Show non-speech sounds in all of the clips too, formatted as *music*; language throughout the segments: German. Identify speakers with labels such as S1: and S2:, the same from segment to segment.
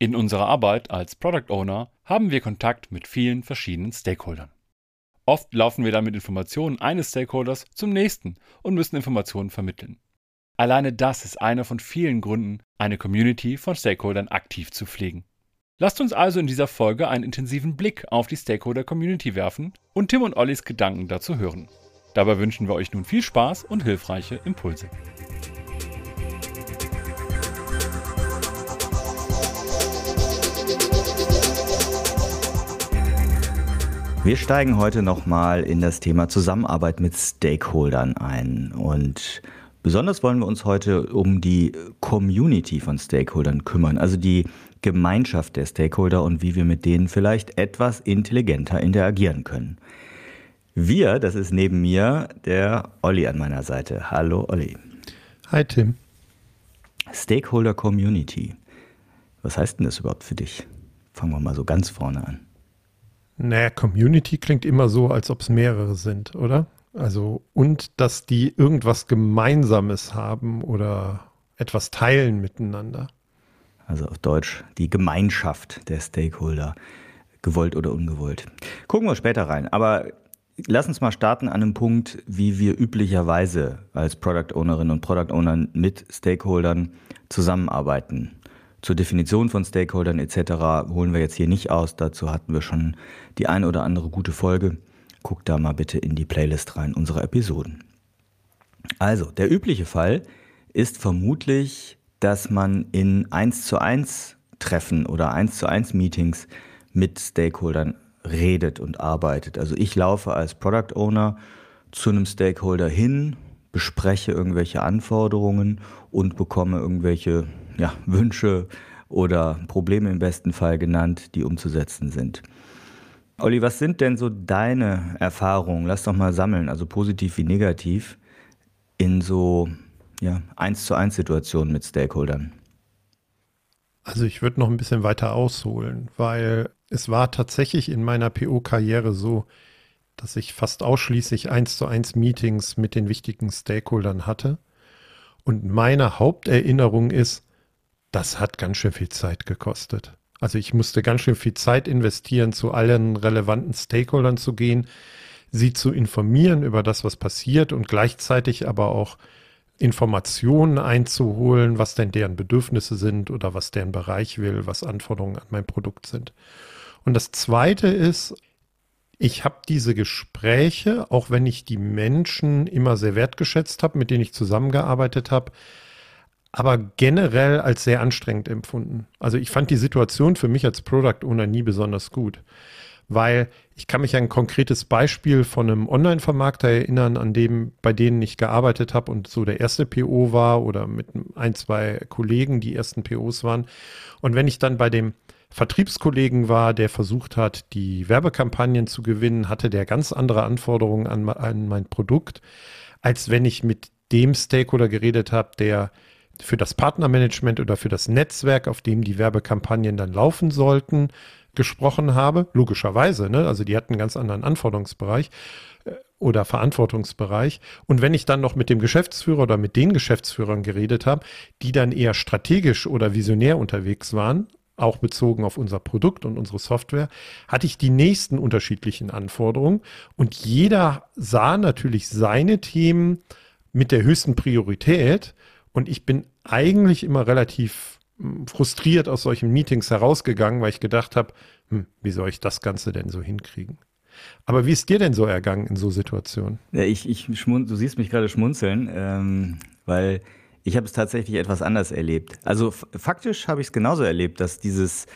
S1: In unserer Arbeit als Product Owner haben wir Kontakt mit vielen verschiedenen Stakeholdern. Oft laufen wir dann mit Informationen eines Stakeholders zum nächsten und müssen Informationen vermitteln. Alleine das ist einer von vielen Gründen, eine Community von Stakeholdern aktiv zu pflegen. Lasst uns also in dieser Folge einen intensiven Blick auf die Stakeholder-Community werfen und Tim und Ollis Gedanken dazu hören. Dabei wünschen wir euch nun viel Spaß und hilfreiche Impulse.
S2: Wir steigen heute nochmal in das Thema Zusammenarbeit mit Stakeholdern ein. Und besonders wollen wir uns heute um die Community von Stakeholdern kümmern, also die Gemeinschaft der Stakeholder und wie wir mit denen vielleicht etwas intelligenter interagieren können. Wir, das ist neben mir der Olli an meiner Seite. Hallo Olli.
S3: Hi Tim.
S2: Stakeholder Community. Was heißt denn das überhaupt für dich? Fangen wir mal so ganz vorne an.
S3: Naja, Community klingt immer so, als ob es mehrere sind, oder? Also, und dass die irgendwas Gemeinsames haben oder etwas teilen miteinander.
S2: Also auf Deutsch die Gemeinschaft der Stakeholder, gewollt oder ungewollt. Gucken wir später rein. Aber lass uns mal starten an einem Punkt, wie wir üblicherweise als Product Ownerinnen und Product Ownern mit Stakeholdern zusammenarbeiten. Zur Definition von Stakeholdern etc. holen wir jetzt hier nicht aus. Dazu hatten wir schon die eine oder andere gute Folge. Guckt da mal bitte in die Playlist rein unserer Episoden. Also, der übliche Fall ist vermutlich, dass man in 1 zu 1 Treffen oder 1 zu 1 Meetings mit Stakeholdern redet und arbeitet. Also ich laufe als Product Owner zu einem Stakeholder hin, bespreche irgendwelche Anforderungen und bekomme irgendwelche ja, Wünsche oder Probleme im besten Fall genannt, die umzusetzen sind. Olli, was sind denn so deine Erfahrungen? Lass doch mal sammeln, also positiv wie negativ, in so ja, eins zu eins Situationen mit Stakeholdern.
S3: Also ich würde noch ein bisschen weiter ausholen, weil es war tatsächlich in meiner PO-Karriere so, dass ich fast ausschließlich eins zu eins Meetings mit den wichtigen Stakeholdern hatte. Und meine Haupterinnerung ist, das hat ganz schön viel Zeit gekostet. Also ich musste ganz schön viel Zeit investieren, zu allen relevanten Stakeholdern zu gehen, sie zu informieren über das, was passiert und gleichzeitig aber auch Informationen einzuholen, was denn deren Bedürfnisse sind oder was deren Bereich will, was Anforderungen an mein Produkt sind. Und das Zweite ist, ich habe diese Gespräche, auch wenn ich die Menschen immer sehr wertgeschätzt habe, mit denen ich zusammengearbeitet habe, aber generell als sehr anstrengend empfunden. Also ich fand die Situation für mich als Product Owner nie besonders gut, weil ich kann mich an ein konkretes Beispiel von einem Online-Vermarkter erinnern, an dem, bei denen ich gearbeitet habe und so der erste PO war oder mit ein, zwei Kollegen die ersten POs waren. Und wenn ich dann bei dem Vertriebskollegen war, der versucht hat, die Werbekampagnen zu gewinnen, hatte der ganz andere Anforderungen an, an mein Produkt, als wenn ich mit dem Stakeholder geredet habe, der für das Partnermanagement oder für das Netzwerk, auf dem die Werbekampagnen dann laufen sollten, gesprochen habe. Logischerweise, ne? Also die hatten einen ganz anderen Anforderungsbereich äh, oder Verantwortungsbereich. Und wenn ich dann noch mit dem Geschäftsführer oder mit den Geschäftsführern geredet habe, die dann eher strategisch oder visionär unterwegs waren, auch bezogen auf unser Produkt und unsere Software, hatte ich die nächsten unterschiedlichen Anforderungen und jeder sah natürlich seine Themen mit der höchsten Priorität und ich bin eigentlich immer relativ hm, frustriert aus solchen Meetings herausgegangen, weil ich gedacht habe, hm, wie soll ich das Ganze denn so hinkriegen? Aber wie ist dir denn so ergangen in so Situationen?
S2: Ja, ich, ich du siehst mich gerade schmunzeln, ähm, weil ich habe es tatsächlich etwas anders erlebt. Also faktisch habe ich es genauso erlebt, dass dieses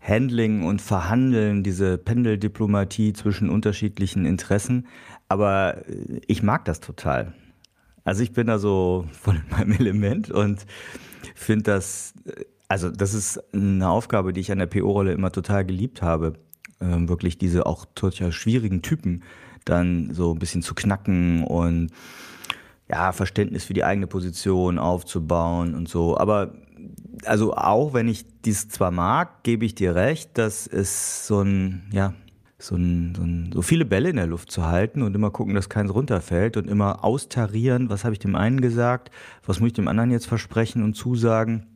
S2: Handling und Verhandeln, diese Pendeldiplomatie zwischen unterschiedlichen Interessen, aber äh, ich mag das total. Also ich bin da so voll in meinem *laughs* Element und finde das, also das ist eine Aufgabe, die ich an der PO-Rolle immer total geliebt habe. Ähm, wirklich diese auch total schwierigen Typen dann so ein bisschen zu knacken und ja, Verständnis für die eigene Position aufzubauen und so. Aber also auch wenn ich dies zwar mag, gebe ich dir recht, dass es so ein, ja, so, ein, so, ein, so, viele Bälle in der Luft zu halten und immer gucken, dass keins runterfällt und immer austarieren, was habe ich dem einen gesagt, was muss ich dem anderen jetzt versprechen und zusagen.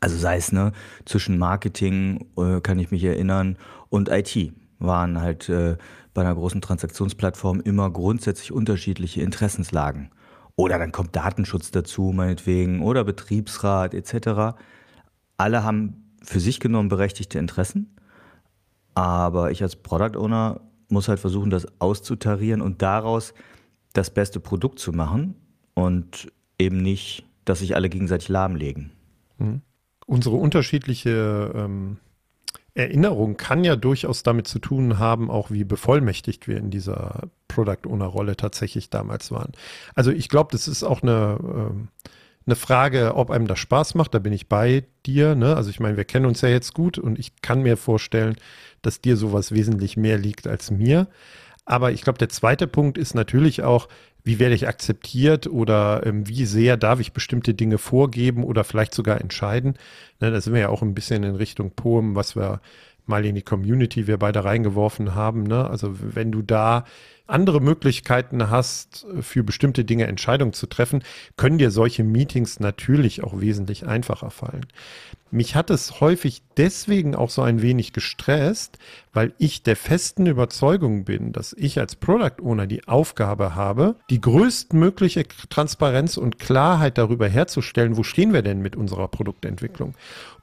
S2: Also sei es ne, zwischen Marketing, äh, kann ich mich erinnern, und IT waren halt äh, bei einer großen Transaktionsplattform immer grundsätzlich unterschiedliche Interessenslagen. Oder dann kommt Datenschutz dazu, meinetwegen, oder Betriebsrat etc. Alle haben für sich genommen berechtigte Interessen, aber ich als Product Owner muss halt versuchen, das auszutarieren und daraus das beste Produkt zu machen und eben nicht, dass sich alle gegenseitig lahmlegen.
S3: Mhm. Unsere unterschiedliche ähm, Erinnerung kann ja durchaus damit zu tun haben, auch wie bevollmächtigt wir in dieser Product Owner Rolle tatsächlich damals waren. Also ich glaube, das ist auch eine, ähm, eine Frage, ob einem das Spaß macht. Da bin ich bei dir. Ne? Also ich meine, wir kennen uns ja jetzt gut und ich kann mir vorstellen, dass dir sowas wesentlich mehr liegt als mir. Aber ich glaube, der zweite Punkt ist natürlich auch, wie werde ich akzeptiert oder ähm, wie sehr darf ich bestimmte Dinge vorgeben oder vielleicht sogar entscheiden. Ne, da sind wir ja auch ein bisschen in Richtung Poem, was wir mal in die Community wir beide reingeworfen haben. Ne? Also wenn du da andere Möglichkeiten hast, für bestimmte Dinge Entscheidungen zu treffen, können dir solche Meetings natürlich auch wesentlich einfacher fallen. Mich hat es häufig deswegen auch so ein wenig gestresst, weil ich der festen Überzeugung bin, dass ich als Product Owner die Aufgabe habe, die größtmögliche Transparenz und Klarheit darüber herzustellen, wo stehen wir denn mit unserer Produktentwicklung.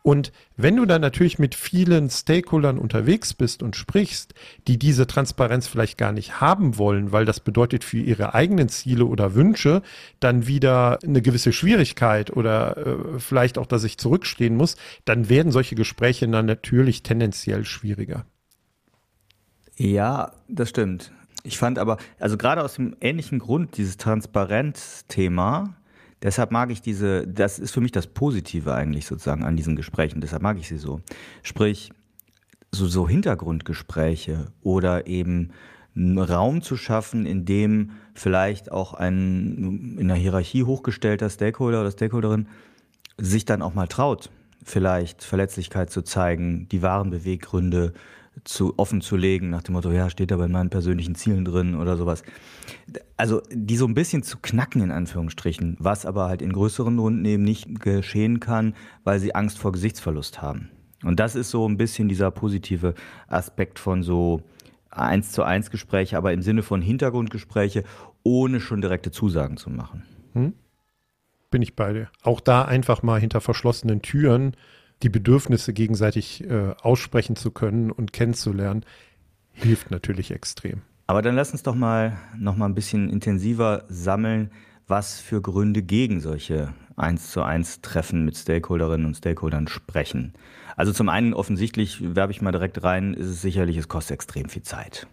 S3: Und wenn du dann natürlich mit vielen Stakeholdern unterwegs bist und sprichst, die diese Transparenz vielleicht gar nicht haben wollen, weil das bedeutet für ihre eigenen Ziele oder Wünsche dann wieder eine gewisse Schwierigkeit oder äh, vielleicht auch, dass ich zurückstehen muss, dann werden solche Gespräche dann natürlich tendenziell schwieriger.
S2: Ja, das stimmt. Ich fand aber, also gerade aus dem ähnlichen Grund, dieses Transparenzthema, Deshalb mag ich diese, das ist für mich das Positive eigentlich sozusagen an diesen Gesprächen, deshalb mag ich sie so. Sprich, so, so Hintergrundgespräche oder eben einen Raum zu schaffen, in dem vielleicht auch ein in der Hierarchie hochgestellter Stakeholder oder Stakeholderin sich dann auch mal traut, vielleicht Verletzlichkeit zu zeigen, die wahren Beweggründe zu offen zu legen, nach dem Motto, ja, steht da bei meinen persönlichen Zielen drin oder sowas. Also die so ein bisschen zu knacken, in Anführungsstrichen, was aber halt in größeren Runden eben nicht geschehen kann, weil sie Angst vor Gesichtsverlust haben. Und das ist so ein bisschen dieser positive Aspekt von so eins zu eins Gespräche, aber im Sinne von Hintergrundgespräche, ohne schon direkte Zusagen zu machen. Hm?
S3: Bin ich bei dir. Auch da einfach mal hinter verschlossenen Türen die Bedürfnisse gegenseitig äh, aussprechen zu können und kennenzulernen, hilft natürlich extrem.
S2: Aber dann lass uns doch mal noch mal ein bisschen intensiver sammeln, was für Gründe gegen solche eins zu eins Treffen mit Stakeholderinnen und Stakeholdern sprechen. Also zum einen offensichtlich, werbe ich mal direkt rein, ist es sicherlich, es kostet extrem viel Zeit.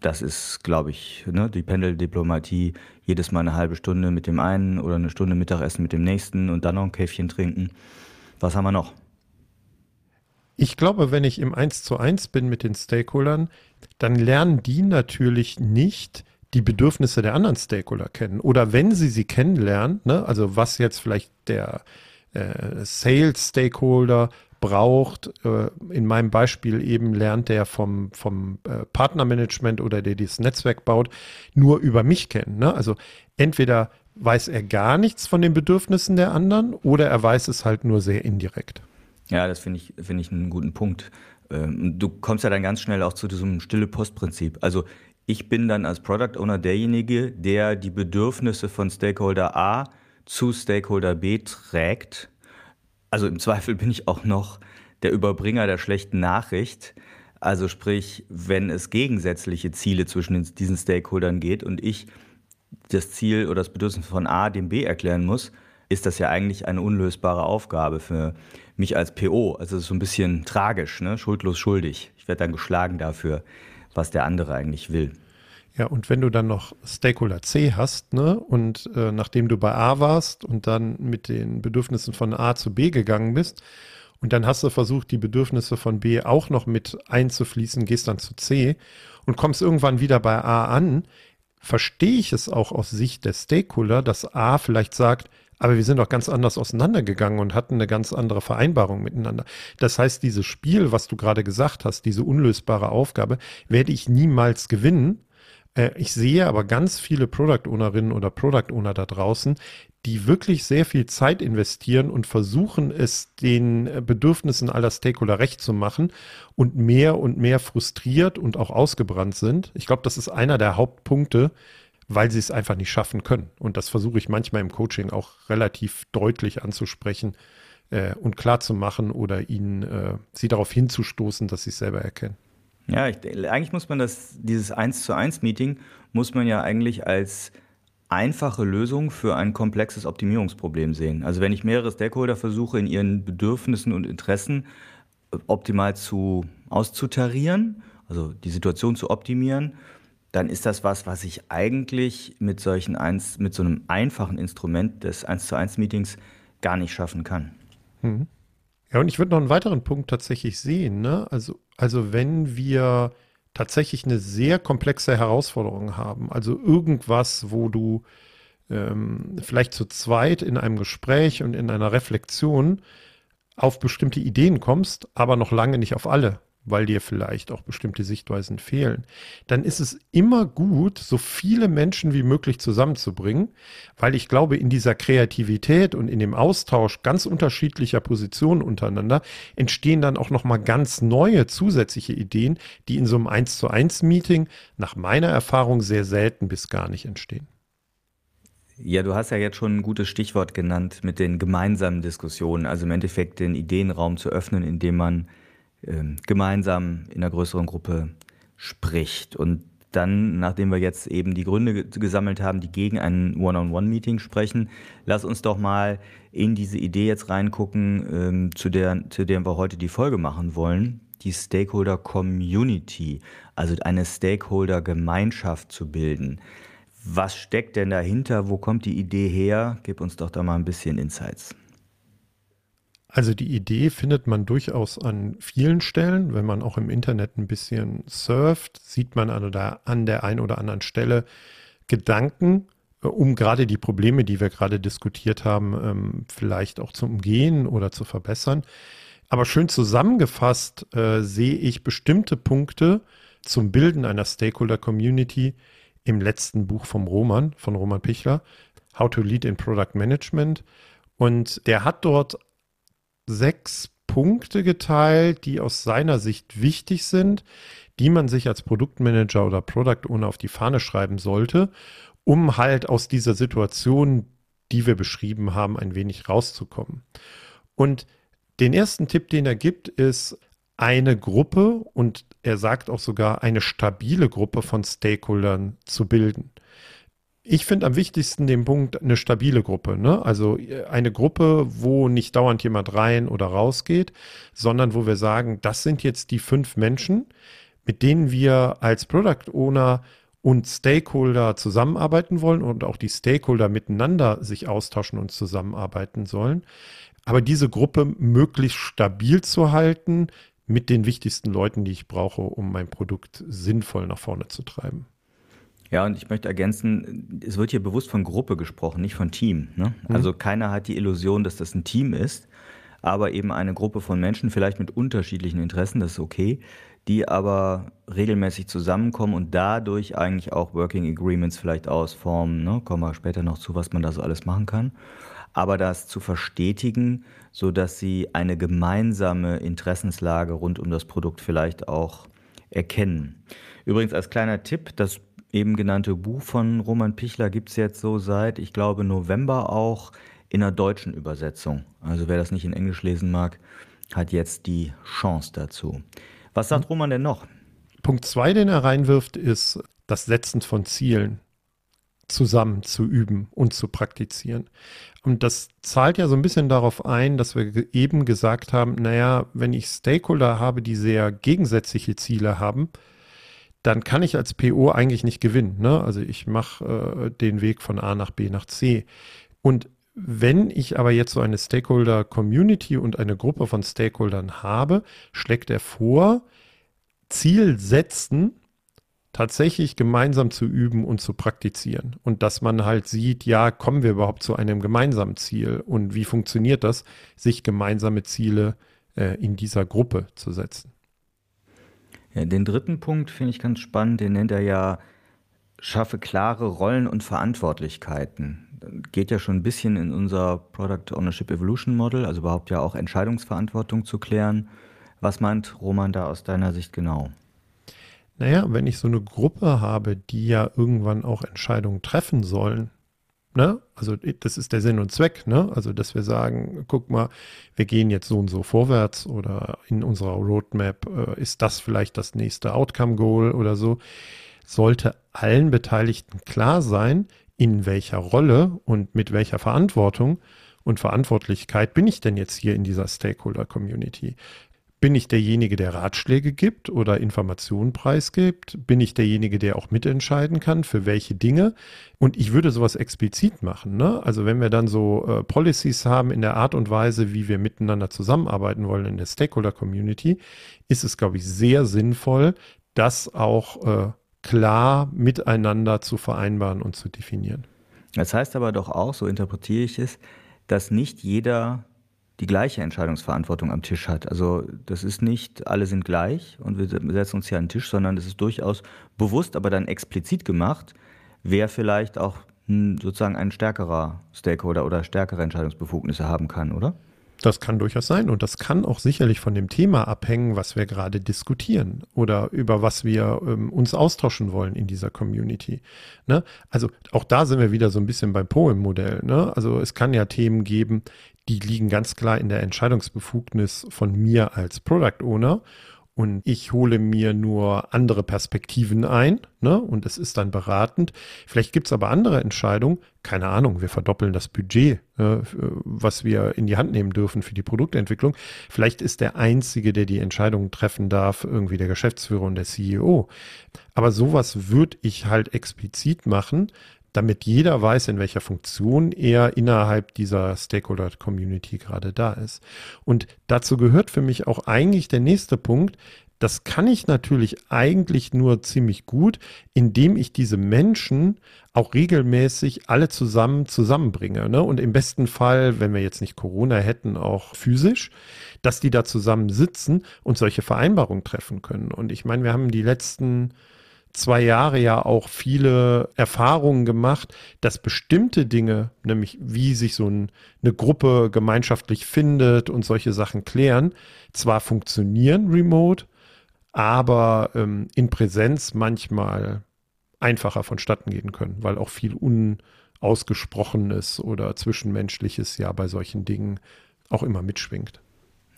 S2: Das ist, glaube ich, ne, die Pendeldiplomatie, jedes Mal eine halbe Stunde mit dem einen oder eine Stunde Mittagessen mit dem nächsten und dann noch ein Käffchen trinken. Was haben wir noch?
S3: Ich glaube, wenn ich im Eins zu eins bin mit den Stakeholdern, dann lernen die natürlich nicht die Bedürfnisse der anderen Stakeholder kennen. Oder wenn sie sie kennenlernen, ne, also was jetzt vielleicht der äh, Sales-Stakeholder braucht, äh, in meinem Beispiel eben lernt der vom, vom äh, Partnermanagement oder der dieses Netzwerk baut, nur über mich kennen. Ne? Also entweder weiß er gar nichts von den Bedürfnissen der anderen oder er weiß es halt nur sehr indirekt.
S2: Ja, das finde ich, finde ich einen guten Punkt. Ähm, du kommst ja dann ganz schnell auch zu diesem stille Postprinzip. Also ich bin dann als Product Owner derjenige, der die Bedürfnisse von Stakeholder A zu Stakeholder B trägt. Also im Zweifel bin ich auch noch der Überbringer der schlechten Nachricht. Also sprich, wenn es gegensätzliche Ziele zwischen diesen Stakeholdern geht und ich das Ziel oder das Bedürfnis von A dem B erklären muss, ist das ja eigentlich eine unlösbare Aufgabe für mich als PO. Also es ist so ein bisschen tragisch, ne? schuldlos schuldig. Ich werde dann geschlagen dafür, was der andere eigentlich will.
S3: Ja, und wenn du dann noch Stakeholder C hast, ne, und äh, nachdem du bei A warst und dann mit den Bedürfnissen von A zu B gegangen bist, und dann hast du versucht, die Bedürfnisse von B auch noch mit einzufließen, gehst dann zu C und kommst irgendwann wieder bei A an, verstehe ich es auch aus Sicht der Stakeholder, dass A vielleicht sagt, aber wir sind doch ganz anders auseinandergegangen und hatten eine ganz andere Vereinbarung miteinander. Das heißt, dieses Spiel, was du gerade gesagt hast, diese unlösbare Aufgabe, werde ich niemals gewinnen, Äh, ich sehe aber ganz viele Product Ownerinnen oder Product Owner da draußen, die wirklich sehr viel Zeit investieren und versuchen, es den äh, Bedürfnissen aller Stakeholder recht zu machen und mehr und mehr frustriert und auch ausgebrannt sind. Ich glaube, das ist einer der Hauptpunkte, weil sie es einfach nicht schaffen können. Und das versuche ich manchmal im Coaching auch relativ deutlich anzusprechen äh, und klar zu machen oder ihnen äh, sie darauf hinzustoßen, dass sie es selber erkennen.
S2: Ja, ich, eigentlich muss man das, dieses 1 zu 1 Meeting muss man ja eigentlich als einfache Lösung für ein komplexes Optimierungsproblem sehen. Also wenn ich mehrere Stakeholder versuche, in ihren Bedürfnissen und Interessen äh, optimal zu auszutarieren, also die Situation zu optimieren, dann ist das was, was ich eigentlich mit solchen eins, mit so einem einfachen Instrument des 1 zu 1 Meetings gar nicht schaffen kann.
S3: Mhm. Ja, und ich würde noch einen weiteren Punkt tatsächlich sehen. Ne? Also, also wenn wir tatsächlich eine sehr komplexe Herausforderung haben. Also irgendwas, wo du ähm, vielleicht zu zweit in einem Gespräch und in einer Reflexion auf bestimmte Ideen kommst, aber noch lange nicht auf alle weil dir vielleicht auch bestimmte Sichtweisen fehlen, dann ist es immer gut, so viele Menschen wie möglich zusammenzubringen, weil ich glaube, in dieser Kreativität und in dem Austausch ganz unterschiedlicher Positionen untereinander entstehen dann auch nochmal ganz neue zusätzliche Ideen, die in so einem 1 zu 1 Meeting nach meiner Erfahrung sehr selten bis gar nicht entstehen.
S2: Ja, du hast ja jetzt schon ein gutes Stichwort genannt mit den gemeinsamen Diskussionen, also im Endeffekt den Ideenraum zu öffnen, indem man gemeinsam in einer größeren Gruppe spricht. Und dann, nachdem wir jetzt eben die Gründe gesammelt haben, die gegen ein One-on-One-Meeting sprechen, lass uns doch mal in diese Idee jetzt reingucken, ähm, zu, der, zu der wir heute die Folge machen wollen. Die Stakeholder Community, also eine Stakeholder Gemeinschaft zu bilden. Was steckt denn dahinter? Wo kommt die Idee her? Gib uns doch da mal ein bisschen Insights.
S3: Also die Idee findet man durchaus an vielen Stellen. Wenn man auch im Internet ein bisschen surft, sieht man an der, an der einen oder anderen Stelle Gedanken, äh, um gerade die Probleme, die wir gerade diskutiert haben, ähm, vielleicht auch zu umgehen oder zu verbessern. Aber schön zusammengefasst äh, sehe ich bestimmte Punkte zum Bilden einer Stakeholder-Community im letzten Buch vom Roman, von Roman Pichler, How to Lead in Product Management. Und der hat dort sechs Punkte geteilt, die aus seiner Sicht wichtig sind, die man sich als Produktmanager oder Product Owner auf die Fahne schreiben sollte, um halt aus dieser Situation, die wir beschrieben haben, ein wenig rauszukommen. Und den ersten Tipp, den er gibt, ist eine Gruppe und er sagt auch sogar eine stabile Gruppe von Stakeholdern zu bilden. Ich finde am wichtigsten den Punkt eine stabile Gruppe. Ne? Also äh, eine Gruppe, wo nicht dauernd jemand rein oder raus geht, sondern wo wir sagen, das sind jetzt die fünf Menschen, mit denen wir als Product Owner und Stakeholder zusammenarbeiten wollen und auch die Stakeholder miteinander sich austauschen und zusammenarbeiten sollen. Aber diese Gruppe möglichst stabil zu halten mit den wichtigsten Leuten, die ich brauche, um mein Produkt sinnvoll nach vorne zu treiben.
S2: Ja, und ich möchte ergänzen, es wird hier bewusst von Gruppe gesprochen, nicht von Team. Ne? Mhm. Also keiner hat die Illusion, dass das ein Team ist, aber eben eine Gruppe von Menschen, vielleicht mit unterschiedlichen Interessen, das ist okay, die aber regelmäßig zusammenkommen und dadurch eigentlich auch Working Agreements vielleicht ausformen. Ne? Kommen wir später noch zu, was man da so alles machen kann. Aber das zu verstetigen, sodass sie eine gemeinsame Interessenslage rund um das Produkt vielleicht auch erkennen. Übrigens als kleiner Tipp, das eben genannte Buch von Roman Pichler gibt es jetzt so seit, ich glaube, November auch in einer deutschen Übersetzung. Also wer das nicht in Englisch lesen mag, hat jetzt die Chance dazu. Was sagt. Roman denn noch?
S3: Punkt zwei, den er reinwirft, ist das Setzen von Zielen zusammen zu üben und zu praktizieren. Und das zahlt ja so ein bisschen darauf ein, dass wir eben gesagt haben, naja, wenn ich Stakeholder habe, die sehr gegensätzliche Ziele haben, dann kann ich als PO eigentlich nicht gewinnen. Ne? Also ich mache äh, den Weg von A nach B nach C. Und wenn ich aber jetzt so eine Stakeholder-Community und eine Gruppe von Stakeholdern habe, schlägt er vor, Ziel setzen tatsächlich gemeinsam zu üben und zu praktizieren. Und dass man halt sieht, ja, kommen wir überhaupt zu einem gemeinsamen Ziel und wie funktioniert das, sich gemeinsame Ziele äh, in dieser Gruppe zu setzen.
S2: Ja, den dritten Punkt finde ich ganz spannend, den nennt er ja schaffe klare Rollen und Verantwortlichkeiten. Geht ja schon ein bisschen in unser Product Ownership Evolution Model, also überhaupt ja auch Entscheidungsverantwortung zu klären. Was meint Roman da aus deiner Sicht genau?
S3: Naja, wenn ich so eine Gruppe habe, die ja irgendwann auch Entscheidungen treffen sollen, ne? Also das ist der Sinn und Zweck, ne? Also dass wir sagen, guck mal, wir gehen jetzt so und so vorwärts oder in unserer Roadmap äh, ist das vielleicht das nächste Outcome Goal oder so, sollte allen Beteiligten klar sein, in welcher Rolle und mit welcher Verantwortung und Verantwortlichkeit bin ich denn jetzt hier in dieser Stakeholder Community? Bin ich derjenige, der Ratschläge gibt oder Informationen preisgibt? Bin ich derjenige, der auch mitentscheiden kann, für welche Dinge? Und ich würde sowas explizit machen. Ne? Also wenn wir dann so äh, Policies haben in der Art und Weise, wie wir miteinander zusammenarbeiten wollen in der Stakeholder-Community, ist es, glaube ich, sehr sinnvoll, das auch äh, klar miteinander zu vereinbaren und zu definieren.
S2: Das heißt aber doch auch, so interpretiere ich es, dass nicht jeder die gleiche Entscheidungsverantwortung am Tisch hat. Also das ist nicht, alle sind gleich und wir setzen uns hier an den Tisch, sondern es ist durchaus bewusst, aber dann explizit gemacht, wer vielleicht auch hm, sozusagen ein stärkerer Stakeholder oder stärkere Entscheidungsbefugnisse haben kann, oder?
S3: Das kann durchaus sein und das kann auch sicherlich von dem Thema abhängen, was wir gerade diskutieren oder über was wir ähm, uns austauschen wollen in dieser Community. Ne? Also auch da sind wir wieder so ein bisschen beim Poem-Modell. Ne? Also es kann ja Themen geben, die liegen ganz klar in der Entscheidungsbefugnis von mir als Product Owner und ich hole mir nur andere Perspektiven ein ne? und es ist dann beratend. Vielleicht gibt es aber andere Entscheidungen, keine Ahnung, wir verdoppeln das Budget, äh, was wir in die Hand nehmen dürfen für die Produktentwicklung. Vielleicht ist der Einzige, der die Entscheidungen treffen darf, irgendwie der Geschäftsführer und der CEO. Aber sowas würde ich halt explizit machen, damit jeder weiß, in welcher Funktion er innerhalb dieser Stakeholder-Community gerade da ist. Und dazu gehört für mich auch eigentlich der nächste Punkt. Das kann ich natürlich eigentlich nur ziemlich gut, indem ich diese Menschen auch regelmäßig alle zusammen zusammenbringe. Ne? Und im besten Fall, wenn wir jetzt nicht Corona hätten, auch physisch, dass die da zusammen sitzen und solche Vereinbarungen treffen können. Und ich meine, wir haben die letzten zwei Jahre ja auch viele Erfahrungen gemacht, dass bestimmte Dinge, nämlich wie sich so ein, eine Gruppe gemeinschaftlich findet und solche Sachen klären, zwar funktionieren remote, aber ähm, in Präsenz manchmal einfacher vonstatten gehen können, weil auch viel Unausgesprochenes oder Zwischenmenschliches ja bei solchen Dingen auch immer mitschwingt.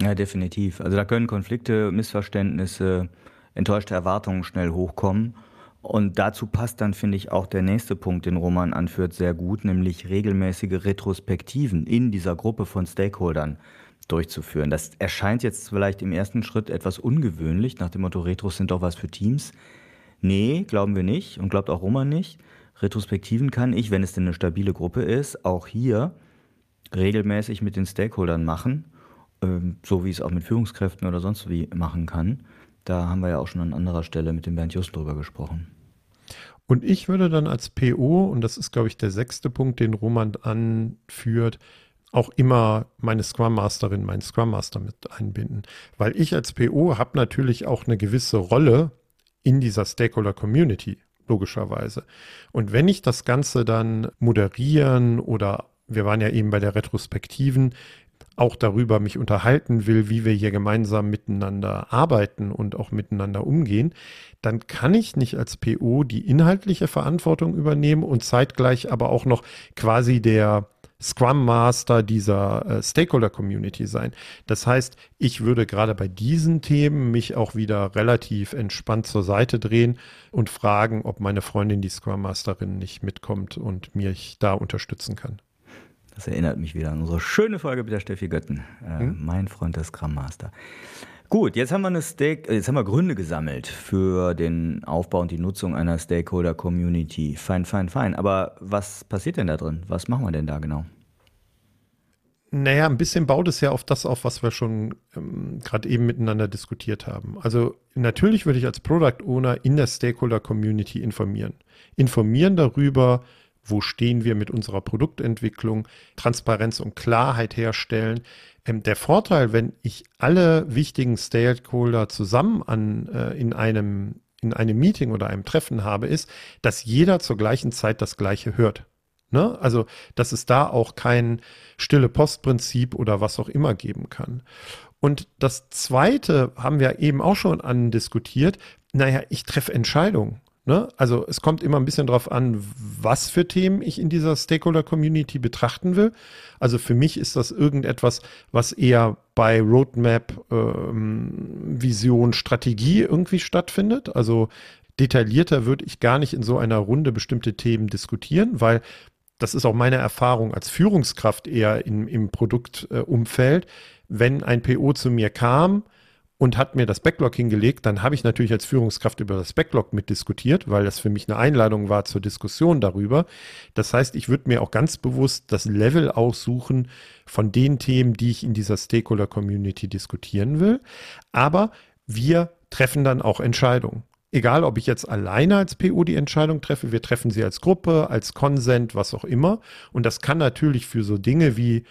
S2: Ja, definitiv. Also da können Konflikte, Missverständnisse, enttäuschte Erwartungen schnell hochkommen. Und dazu passt dann, finde ich, auch der nächste Punkt, den Roman anführt, sehr gut, nämlich regelmäßige Retrospektiven in dieser Gruppe von Stakeholdern durchzuführen. Das erscheint jetzt vielleicht im ersten Schritt etwas ungewöhnlich, nach dem Motto, Retros sind doch was für Teams. Nee, glauben wir nicht und glaubt auch Roman nicht. Retrospektiven kann ich, wenn es denn eine stabile Gruppe ist, auch hier regelmäßig mit den Stakeholdern machen, ähm, so wie ich es auch mit Führungskräften oder sonst wie machen kann. Da haben wir ja auch schon an anderer Stelle mit dem Bernd Just drüber gesprochen.
S3: Und ich würde dann als PO, und das ist, glaube ich, der sechste Punkt, den Roman anführt, auch immer meine Scrum Masterin, meinen Scrum Master mit einbinden. Weil ich als PO habe natürlich auch eine gewisse Rolle in dieser Stakeholder Community, logischerweise. Und wenn ich das Ganze dann moderieren oder wir waren ja eben bei der Retrospektiven, auch darüber mich unterhalten will, wie wir hier gemeinsam miteinander arbeiten und auch miteinander umgehen, dann kann ich nicht als PO die inhaltliche Verantwortung übernehmen und zeitgleich aber auch noch quasi der Scrum Master dieser äh, Stakeholder Community sein. Das heißt, ich würde gerade bei diesen Themen mich auch wieder relativ entspannt zur Seite drehen und fragen, ob meine Freundin, die Scrum Masterin, nicht mitkommt und mich da unterstützen kann.
S2: Das erinnert mich wieder an unsere schöne Folge mit der Steffi Götten, äh, hm? mein Freund der Scrum Master. Gut, jetzt haben wir eine Stake, äh, jetzt haben wir Gründe gesammelt für den Aufbau und die Nutzung einer Stakeholder Community. Fein, fein, fein. Aber was passiert denn da drin? Was machen wir denn da genau?
S3: Naja, ein bisschen baut es ja auf das auf, was wir schon ähm, gerade eben miteinander diskutiert haben. Also natürlich würde ich als Product Owner in der Stakeholder Community informieren. Informieren darüber, wo stehen wir mit unserer Produktentwicklung, Transparenz und Klarheit herstellen. Ähm, der Vorteil, wenn ich alle wichtigen Stakeholder zusammen an, äh, in einem in einem Meeting oder einem Treffen habe, ist, dass jeder zur gleichen Zeit das Gleiche hört. Ne? Also, dass es da auch kein stille Postprinzip oder was auch immer geben kann. Und das Zweite haben wir eben auch schon andiskutiert. Naja, ich treffe Entscheidungen. Ne? Also es kommt immer ein bisschen darauf an, was für Themen ich in dieser Stakeholder-Community betrachten will. Also für mich ist das irgendetwas, was eher bei Roadmap, ähm, Vision, Strategie irgendwie stattfindet. Also detaillierter würde ich gar nicht in so einer Runde bestimmte Themen diskutieren, weil das ist auch meine Erfahrung als Führungskraft eher in, im Produktumfeld. Wenn ein PO zu mir kam, und hat mir das Backlog hingelegt, dann habe ich natürlich als Führungskraft über das Backlog mitdiskutiert, weil das für mich eine Einladung war zur Diskussion darüber. Das heißt, ich würde mir auch ganz bewusst das Level aussuchen von den Themen, die ich in dieser Stakeholder-Community diskutieren will. Aber wir treffen dann auch Entscheidungen. Egal, ob ich jetzt alleine als PO die Entscheidung treffe, wir treffen sie als Gruppe, als Konsent, was auch immer. Und das kann natürlich für so Dinge wie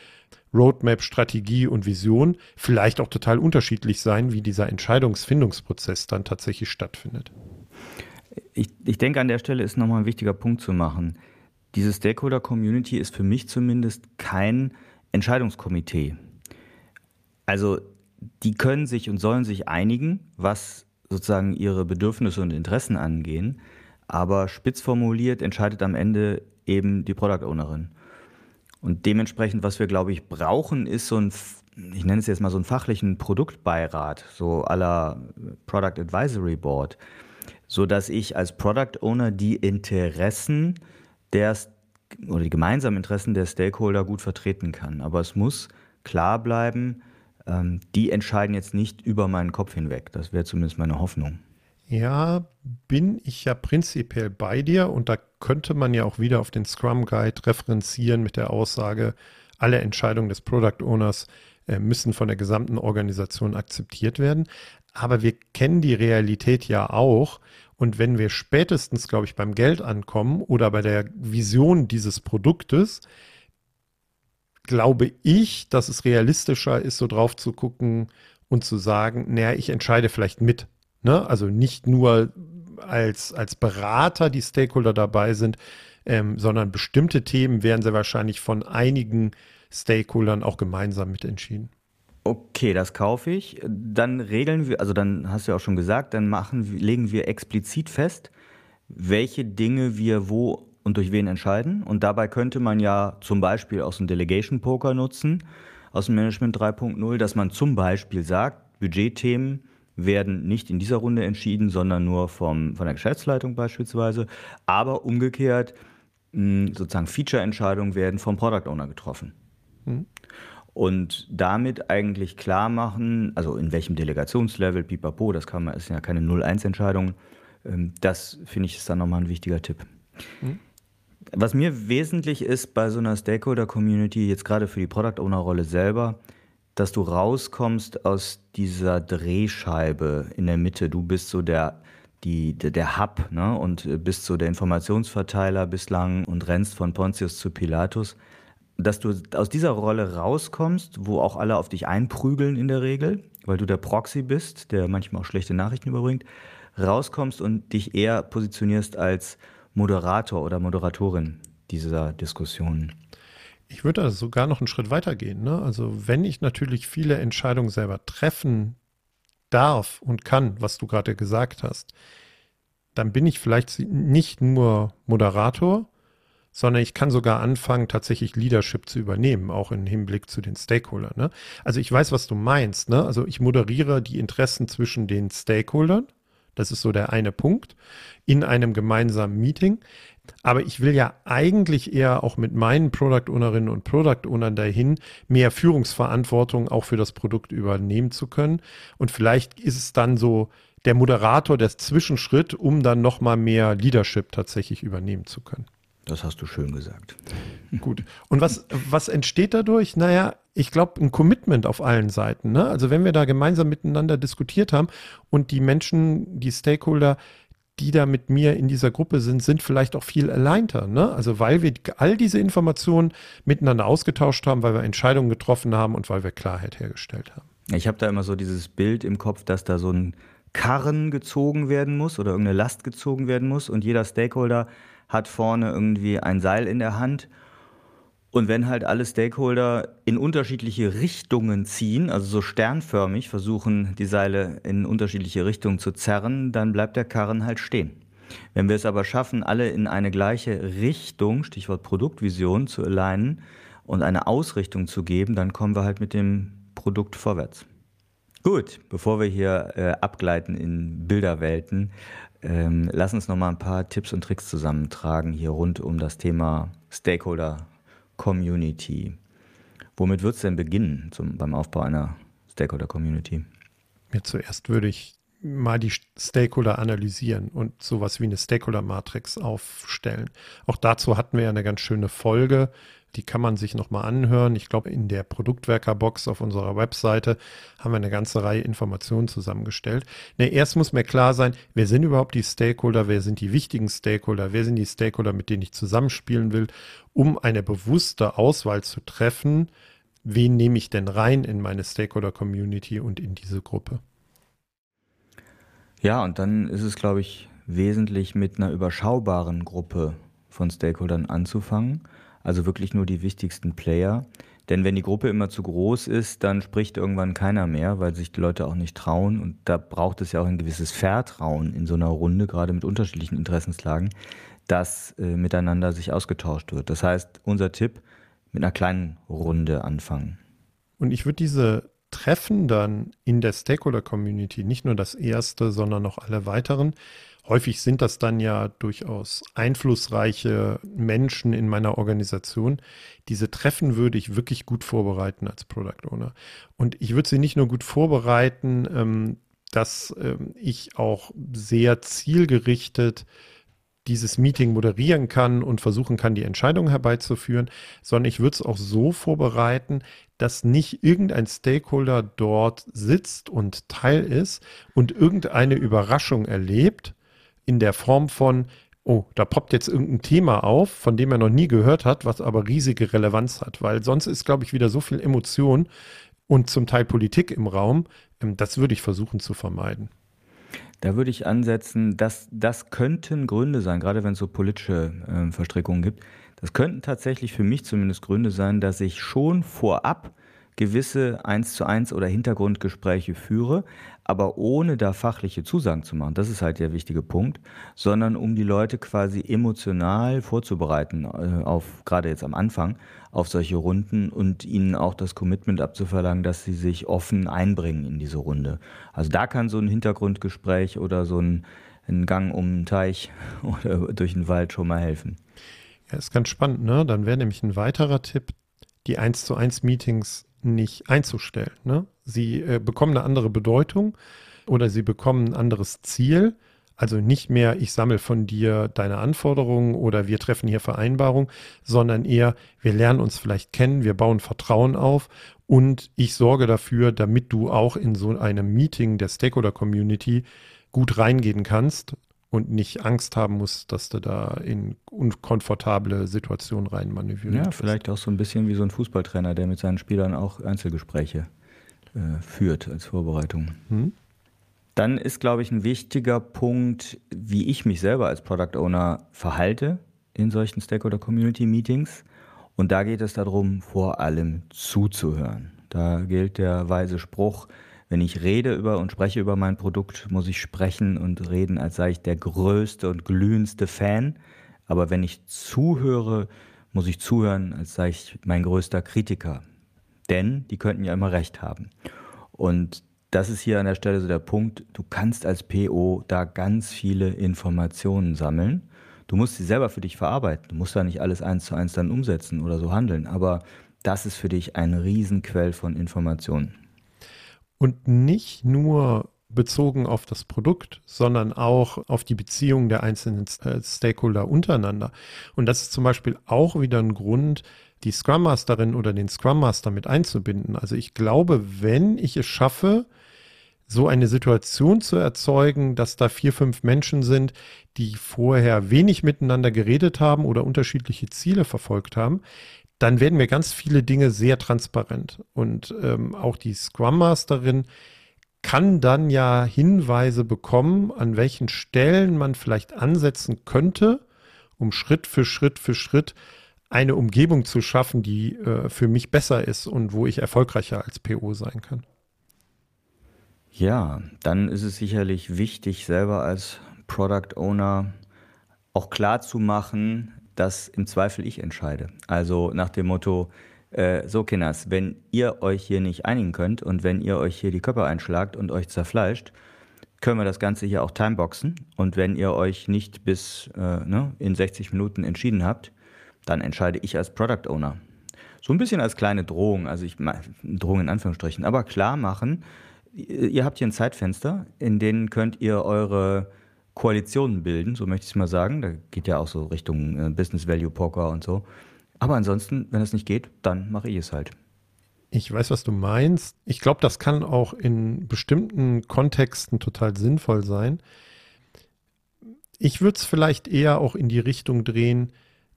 S3: Roadmap, Strategie und Vision vielleicht auch total unterschiedlich sein, wie dieser Entscheidungsfindungsprozess dann tatsächlich stattfindet.
S2: Ich, ich denke, an der Stelle ist nochmal ein wichtiger Punkt zu machen. Diese Stakeholder-Community ist für mich zumindest kein Entscheidungskomitee. Also die können sich und sollen sich einigen, was sozusagen ihre Bedürfnisse und Interessen angehen, aber spitz formuliert entscheidet am Ende eben die Product Ownerin. Und dementsprechend, was wir, glaube ich, brauchen, ist so ein, ich nenne es jetzt mal so einen fachlichen Produktbeirat, so aller Product Advisory Board, so dass ich als Product Owner die Interessen der oder die gemeinsamen Interessen der Stakeholder gut vertreten kann. Aber es muss klar bleiben, ähm, die entscheiden jetzt nicht über meinen Kopf hinweg. Das wäre zumindest meine Hoffnung.
S3: Ja, bin ich ja prinzipiell bei dir und da könnte man ja auch wieder auf den Scrum Guide referenzieren mit der Aussage, alle Entscheidungen des Product Owners äh, müssen von der gesamten Organisation akzeptiert werden. Aber wir kennen die Realität ja auch. Und wenn wir spätestens, glaube ich, beim Geld ankommen oder bei der Vision dieses Produktes, glaube ich, dass es realistischer ist, so drauf zu gucken und zu sagen, naja, ich entscheide vielleicht mit. Ne? Also nicht nur als, als Berater die Stakeholder dabei sind, ähm, sondern bestimmte Themen werden sehr wahrscheinlich von einigen Stakeholdern auch gemeinsam mitentschieden.
S2: Okay, das kaufe ich. Dann regeln wir, also dann hast du ja auch schon gesagt, dann machen, legen wir explizit fest, welche Dinge wir wo und durch wen entscheiden. Und dabei könnte man ja zum Beispiel aus dem Delegation Poker nutzen, aus dem Management 3.0, dass man zum Beispiel sagt, Budgetthemen werden nicht in dieser Runde entschieden, sondern nur vom, von der Geschäftsleitung beispielsweise. Aber umgekehrt, mh, sozusagen Feature-Entscheidungen werden vom Product Owner getroffen. Mhm. Und damit eigentlich klar machen, also in welchem Delegationslevel, pipapo, das kann man, ist ja keine 0-1-Entscheidung. Ähm, das finde ich ist dann nochmal ein wichtiger Tipp. Mhm. Was mir wesentlich ist bei so einer Stakeholder-Community, jetzt gerade für die Product Owner-Rolle selber, dass du rauskommst aus dieser Drehscheibe in der Mitte. Du bist so der, die, der, Hub ne? und bist so der Informationsverteiler bislang und rennst von Pontius zu Pilatus. Dass du aus dieser Rolle rauskommst, wo auch alle auf dich einprügeln in der Regel, weil du der Proxy bist, der manchmal auch schlechte Nachrichten überbringt, rauskommst und dich eher positionierst als Moderator oder Moderatorin dieser Diskussionen.
S3: Ich würde also sogar noch einen Schritt weiter gehen. Ne? Also wenn ich natürlich viele Entscheidungen selber treffen darf und kann, was du gerade gesagt hast, dann bin ich vielleicht nicht nur Moderator, sondern ich kann sogar anfangen, tatsächlich Leadership zu übernehmen, auch im Hinblick zu den Stakeholdern. Ne? Also ich weiß, was du meinst. Ne? Also ich moderiere die Interessen zwischen den Stakeholdern. Das ist so der eine Punkt in einem gemeinsamen Meeting. Aber ich will ja eigentlich eher auch mit meinen Product Ownerinnen und Product Ownern dahin, mehr Führungsverantwortung auch für das Produkt übernehmen zu können. Und vielleicht ist es dann so der Moderator, der Zwischenschritt, um dann nochmal mehr Leadership tatsächlich übernehmen zu können.
S2: Das hast du schön gesagt.
S3: Gut. Und was, was entsteht dadurch? Naja, ich glaube, ein Commitment auf allen Seiten. Ne? Also wenn wir da gemeinsam miteinander diskutiert haben und die Menschen, die Stakeholder die da mit mir in dieser Gruppe sind, sind vielleicht auch viel aleinter. Ne? Also weil wir all diese Informationen miteinander ausgetauscht haben, weil wir Entscheidungen getroffen haben und weil wir Klarheit hergestellt haben.
S2: Ich habe da immer so dieses Bild im Kopf, dass da so ein Karren gezogen werden muss oder irgendeine Last gezogen werden muss und jeder Stakeholder hat vorne irgendwie ein Seil in der Hand. Und wenn halt alle Stakeholder in unterschiedliche Richtungen ziehen, also so sternförmig versuchen, die Seile in unterschiedliche Richtungen zu zerren, dann bleibt der Karren halt stehen. Wenn wir es aber schaffen, alle in eine gleiche Richtung, Stichwort Produktvision, zu alignen und eine Ausrichtung zu geben, dann kommen wir halt mit dem Produkt vorwärts. Gut, bevor wir hier äh, abgleiten in Bilderwelten, ähm, lass uns noch mal ein paar Tipps und Tricks zusammentragen hier rund um das Thema Stakeholder Community. Womit wird es denn beginnen zum, beim Aufbau einer Stakeholder Community?
S3: Ja, zuerst würde ich mal die Stakeholder analysieren und sowas wie eine Stakeholder-Matrix aufstellen. Auch dazu hatten wir ja eine ganz schöne Folge. Die kann man sich nochmal anhören. Ich glaube, in der Produktwerker-Box auf unserer Webseite haben wir eine ganze Reihe Informationen zusammengestellt. Ne, erst muss mir klar sein, wer sind überhaupt die Stakeholder, wer sind die wichtigen Stakeholder, wer sind die Stakeholder, mit denen ich zusammenspielen will, um eine bewusste Auswahl zu treffen, wen nehme ich denn rein in meine Stakeholder-Community und in diese Gruppe.
S2: Ja, und dann ist es, glaube ich, wesentlich mit einer überschaubaren Gruppe von Stakeholdern anzufangen. Also wirklich nur die wichtigsten Player. Denn wenn die Gruppe immer zu groß ist, dann spricht irgendwann keiner mehr, weil sich die Leute auch nicht trauen. Und da braucht es ja auch ein gewisses Vertrauen in so einer Runde, gerade mit unterschiedlichen Interessenslagen, dass äh, miteinander sich ausgetauscht wird. Das heißt, unser Tipp, mit einer kleinen Runde anfangen.
S3: Und ich würde diese Treffen dann in der Stakeholder-Community, nicht nur das erste, sondern auch alle weiteren, häufig sind das dann ja durchaus einflussreiche Menschen in meiner Organisation. Diese Treffen würde ich wirklich gut vorbereiten als Product Owner. Und ich würde sie nicht nur gut vorbereiten, ähm, dass ähm, ich auch sehr zielgerichtet dieses Meeting moderieren kann und versuchen kann, die Entscheidung herbeizuführen, sondern ich würde es auch so vorbereiten, dass nicht irgendein Stakeholder dort sitzt und Teil ist und irgendeine Überraschung erlebt in der Form von, oh, da poppt jetzt irgendein Thema auf, von dem er noch nie gehört hat, was aber riesige Relevanz hat, weil sonst ist, glaube ich, wieder so viel Emotion und zum Teil Politik im Raum. Ähm, das würde ich versuchen zu vermeiden.
S2: Da würde ich ansetzen, dass das könnten Gründe sein, gerade wenn es so politische äh, Verstrickungen gibt. Das könnten tatsächlich für mich zumindest Gründe sein, dass ich schon vorab gewisse eins zu eins oder Hintergrundgespräche führe, aber ohne da fachliche Zusagen zu machen. Das ist halt der wichtige Punkt, sondern um die Leute quasi emotional vorzubereiten, äh, auf gerade jetzt am Anfang auf solche Runden und ihnen auch das Commitment abzuverlangen, dass sie sich offen einbringen in diese Runde. Also da kann so ein Hintergrundgespräch oder so ein, ein Gang um einen Teich *laughs* oder durch den Wald schon mal helfen.
S3: Ja, ist ganz spannend, ne? Dann wäre nämlich ein weiterer Tipp, die 1 zu 1 Meetings nicht einzustellen. Ne? Sie äh, bekommen eine andere Bedeutung oder sie bekommen ein anderes Ziel. Also nicht mehr, ich sammle von dir deine Anforderungen oder wir treffen hier Vereinbarungen, sondern eher, wir lernen uns vielleicht kennen, wir bauen Vertrauen auf und ich sorge dafür, damit du auch in so einem Meeting der Stakeholder Community gut reingehen kannst und nicht Angst haben musst, dass du da in unkomfortable Situationen rein manövrieren
S2: Ja, vielleicht auch so ein bisschen wie so ein Fußballtrainer, der mit seinen Spielern auch Einzelgespräche äh, führt als Vorbereitung. Hm? Dann ist, glaube ich, ein wichtiger Punkt, wie ich mich selber als Product Owner verhalte in solchen Stakeholder Community Meetings. Und da geht es darum, vor allem zuzuhören. Da gilt der weise Spruch, wenn ich rede über und spreche über mein Produkt, muss ich sprechen und reden, als sei ich der größte und glühendste Fan. Aber wenn ich zuhöre, muss ich zuhören, als sei ich mein größter Kritiker. Denn die könnten ja immer recht haben. Und das ist hier an der Stelle so der Punkt, du kannst als PO da ganz viele Informationen sammeln. Du musst sie selber für dich verarbeiten. Du musst da nicht alles eins zu eins dann umsetzen oder so handeln. Aber das ist für dich ein Riesenquell von Informationen.
S3: Und nicht nur bezogen auf das Produkt, sondern auch auf die Beziehungen der einzelnen äh, Stakeholder untereinander. Und das ist zum Beispiel auch wieder ein Grund, die Scrum Masterin oder den Scrum Master mit einzubinden. Also ich glaube, wenn ich es schaffe, so eine Situation zu erzeugen, dass da vier, fünf Menschen sind, die vorher wenig miteinander geredet haben oder unterschiedliche Ziele verfolgt haben, dann werden mir ganz viele Dinge sehr transparent. Und ähm, auch die Scrum Masterin kann dann ja Hinweise bekommen, an welchen Stellen man vielleicht ansetzen könnte, um Schritt für Schritt für Schritt eine Umgebung zu schaffen, die äh, für mich besser ist und wo ich erfolgreicher als PO sein kann.
S2: Ja, dann ist es sicherlich wichtig, selber als Product Owner auch klar zu machen, dass im Zweifel ich entscheide. Also nach dem Motto, äh, so Kinders, wenn ihr euch hier nicht einigen könnt und wenn ihr euch hier die Köpfe einschlagt und euch zerfleischt, können wir das Ganze hier auch timeboxen. Und wenn ihr euch nicht bis äh, ne, in 60 Minuten entschieden habt, dann entscheide ich als Product Owner. So ein bisschen als kleine Drohung, also ich Drohung in Anführungsstrichen, aber klar machen, ihr habt hier ein Zeitfenster, in denen könnt ihr eure Koalitionen bilden, so möchte ich es mal sagen. Da geht ja auch so Richtung äh, Business Value Poker und so. Aber ansonsten, wenn es nicht geht, dann mache ich es halt.
S3: Ich weiß, was du meinst. Ich glaube, das kann auch in bestimmten Kontexten total sinnvoll sein. Ich würde es vielleicht eher auch in die Richtung drehen,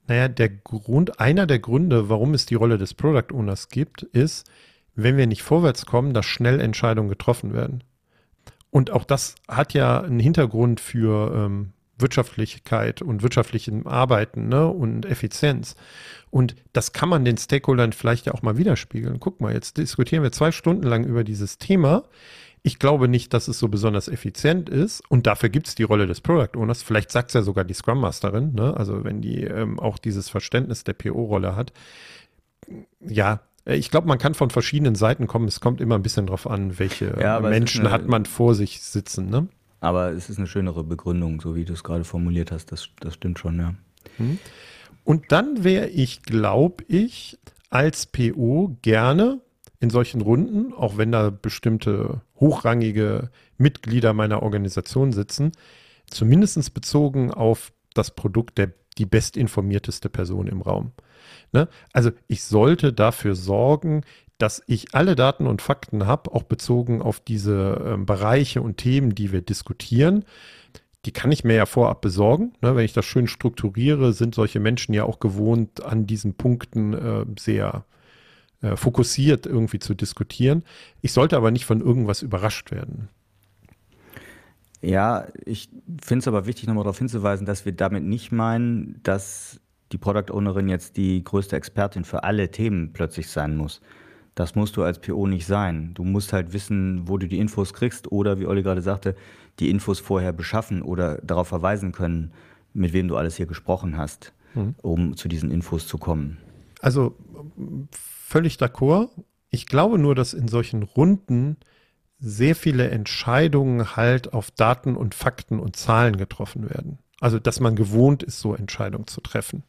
S3: naja, der Grund, einer der Gründe, warum es die Rolle des Product Owners gibt, ist, wenn wir nicht vorwärts kommen, dass schnell Entscheidungen getroffen werden. Und auch das hat ja einen Hintergrund für ähm, Wirtschaftlichkeit und wirtschaftlichem Arbeiten ne, und Effizienz. Und das kann man den Stakeholdern vielleicht ja auch mal widerspiegeln. Guck mal, jetzt diskutieren wir zwei Stunden lang über dieses Thema. Ich glaube nicht, dass es so besonders effizient ist. Und dafür gibt es die Rolle des Product Owners. Vielleicht sagt es ja sogar die Scrum Masterin, ne? also wenn die ähm, auch dieses Verständnis der PO-Rolle hat. Ja, ich glaube, man kann von verschiedenen Seiten kommen. Es kommt immer ein bisschen drauf an, welche ja, Menschen eine, hat man vor sich sitzen. Ne?
S2: Aber es ist eine schönere Begründung, so wie du es gerade formuliert hast. Das, das stimmt schon, ja.
S3: Hm. Und dann wäre ich, glaube ich, als PO gerne in solchen Runden, auch wenn da bestimmte hochrangige Mitglieder meiner Organisation sitzen, zumindest bezogen auf das Produkt der die bestinformierteste Person im Raum. Ne? Also ich sollte dafür sorgen, dass ich alle Daten und Fakten habe, auch bezogen auf diese äh, Bereiche und Themen, die wir diskutieren. Die kann ich mir ja vorab besorgen. Ne? Wenn ich das schön strukturiere, sind solche Menschen ja auch gewohnt, an diesen Punkten äh, sehr äh, fokussiert irgendwie zu diskutieren. Ich sollte aber nicht von irgendwas überrascht werden.
S2: Ja, ich finde es aber wichtig, nochmal darauf hinzuweisen, dass wir damit nicht meinen, dass die Product Ownerin jetzt die größte Expertin für alle Themen plötzlich sein muss. Das musst du als PO nicht sein. Du musst halt wissen, wo du die Infos kriegst oder, wie Olli gerade sagte, die Infos vorher beschaffen oder darauf verweisen können, mit wem du alles hier gesprochen hast, mhm. um zu diesen Infos zu kommen.
S3: Also völlig d'accord. Ich glaube nur, dass in solchen Runden sehr viele Entscheidungen halt auf Daten und Fakten und Zahlen getroffen werden. Also, dass man gewohnt ist, so Entscheidungen zu treffen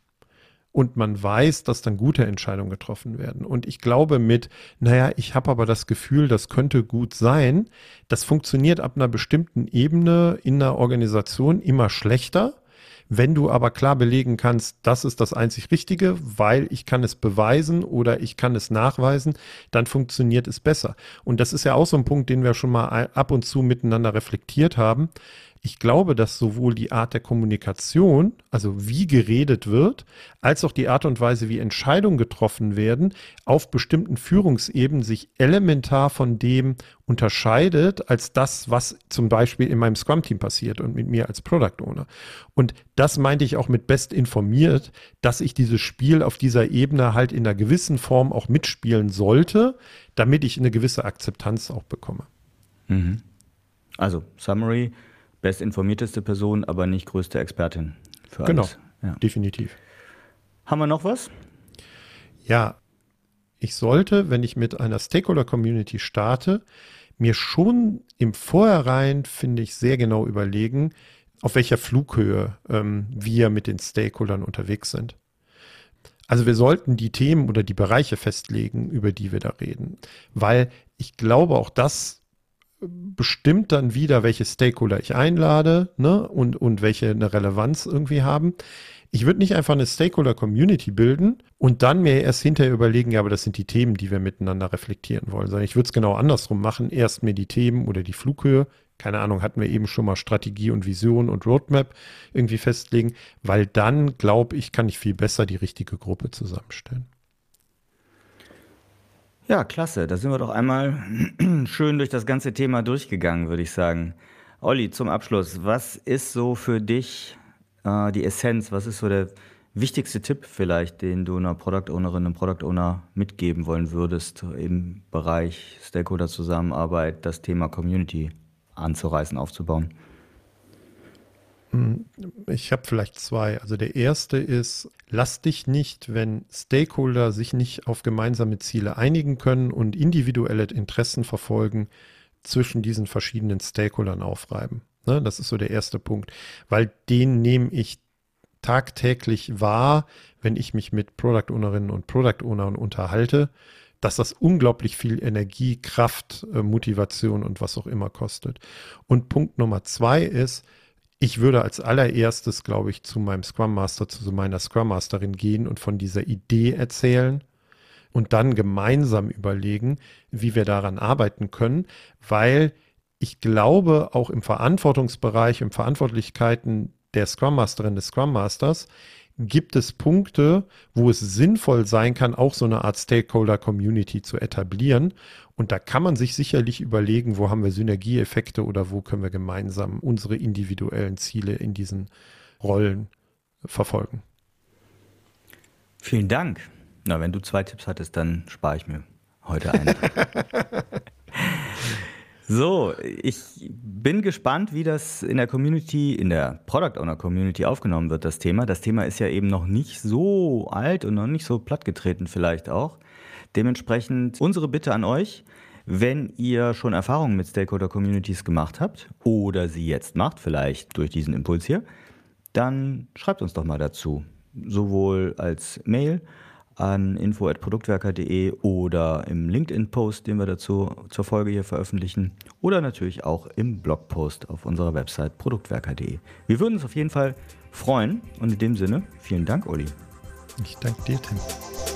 S3: und man weiß, dass dann gute Entscheidungen getroffen werden. Und ich glaube mit, naja, ich habe aber das Gefühl, das könnte gut sein, das funktioniert ab einer bestimmten Ebene in einer Organisation immer schlechter. Wenn du aber klar belegen kannst, das ist das einzig Richtige, weil ich kann es beweisen oder ich kann es nachweisen, dann funktioniert es besser. Und das ist ja auch so ein Punkt, den wir schon mal ab und zu miteinander reflektiert haben ich glaube, dass sowohl die Art der Kommunikation, also wie geredet wird, als auch die Art und Weise, wie Entscheidungen getroffen werden, auf bestimmten Führungsebenen sich elementar von dem unterscheidet, als das, was zum Beispiel in meinem Scrum-Team passiert und mit mir als Product Owner. Und das meinte ich auch mit best informiert, dass ich dieses Spiel auf dieser Ebene halt in einer gewissen Form auch mitspielen sollte, damit ich eine gewisse Akzeptanz auch bekomme.
S2: Mhm. Also, Summary, bestinformierteste Person, aber nicht größte Expertin
S3: für alles. Genau, ja. definitiv.
S2: Haben wir noch was?
S3: Ja, ich sollte, wenn ich mit einer Stakeholder-Community starte, mir schon im Vorhinein, finde ich, sehr genau überlegen, auf welcher Flughöhe ähm, wir mit den Stakeholdern unterwegs sind. Also wir sollten die Themen oder die Bereiche festlegen, über die wir da reden, weil ich glaube, auch das bestimmt dann wieder, welche Stakeholder ich einlade ne, und, und welche eine Relevanz irgendwie haben. Ich würde nicht einfach eine Stakeholder-Community bilden und dann mir erst hinterher überlegen, ja, aber das sind die Themen, die wir miteinander reflektieren wollen, sondern ich würde es genau andersrum machen. Erst mir die Themen oder die Flughöhe, keine Ahnung, hatten wir eben schon mal Strategie und Vision und Roadmap irgendwie festlegen, weil dann, glaube ich, kann ich viel besser die richtige Gruppe zusammenstellen.
S2: Ja, klasse. Da sind wir doch einmal *clears throat* schön durch das ganze Thema durchgegangen, würde ich sagen. Olli, zum Abschluss, was ist so für dich äh, die Essenz? Was ist so der wichtigste Tipp vielleicht, den du einer Product Ownerin, einem Product Owner mitgeben wollen würdest im Bereich Stakeholder-Zusammenarbeit, das Thema Community anzureißen, aufzubauen?
S3: Hm, ich habe vielleicht zwei. Also der erste ist, lass dich nicht, wenn Stakeholder sich nicht auf gemeinsame Ziele einigen können und individuelle Interessen verfolgen, zwischen diesen verschiedenen Stakeholdern aufreiben. Ne, das ist so der erste Punkt, weil den nehme ich tagtäglich wahr, wenn ich mich mit Product Ownerinnen und Product Ownern unterhalte, dass das unglaublich viel Energie, Kraft, äh, Motivation und was auch immer kostet. Und Punkt Nummer zwei ist, ich würde als allererstes, glaube ich, zu meinem Scrum Master, zu meiner Scrum Masterin gehen und von dieser Idee erzählen und dann gemeinsam überlegen, wie wir daran arbeiten können, weil ich glaube, auch im Verantwortungsbereich, im Verantwortlichkeiten der Scrum Masterin des Scrum Masters gibt es Punkte, wo es sinnvoll sein kann, auch so eine Art Stakeholder Community zu etablieren. Und da kann man sich sicherlich überlegen, wo haben wir Synergieeffekte oder wo können wir gemeinsam unsere individuellen Ziele in diesen Rollen verfolgen.
S2: Vielen Dank. Na, wenn du zwei Tipps hattest, dann spare ich mir heute einen. *laughs* So, ich bin gespannt, wie das in der Community, in der Product Owner Community aufgenommen wird, das Thema. Das Thema ist ja eben noch nicht so alt und noch nicht so plattgetreten vielleicht auch. Dementsprechend unsere Bitte an euch, wenn ihr schon Erfahrungen mit Stakeholder Communities gemacht habt oder sie jetzt macht, vielleicht durch diesen Impuls hier, dann schreibt uns doch mal dazu. Sowohl als Mail an info.produktwerker.de oder im LinkedIn-Post, den wir dazu zur Folge hier veröffentlichen oder natürlich auch im Blogpost auf unserer Website produktwerker.de. Wir würden uns auf jeden Fall freuen und in dem Sinne, vielen Dank, Uli.
S3: Ich danke dir, Tim.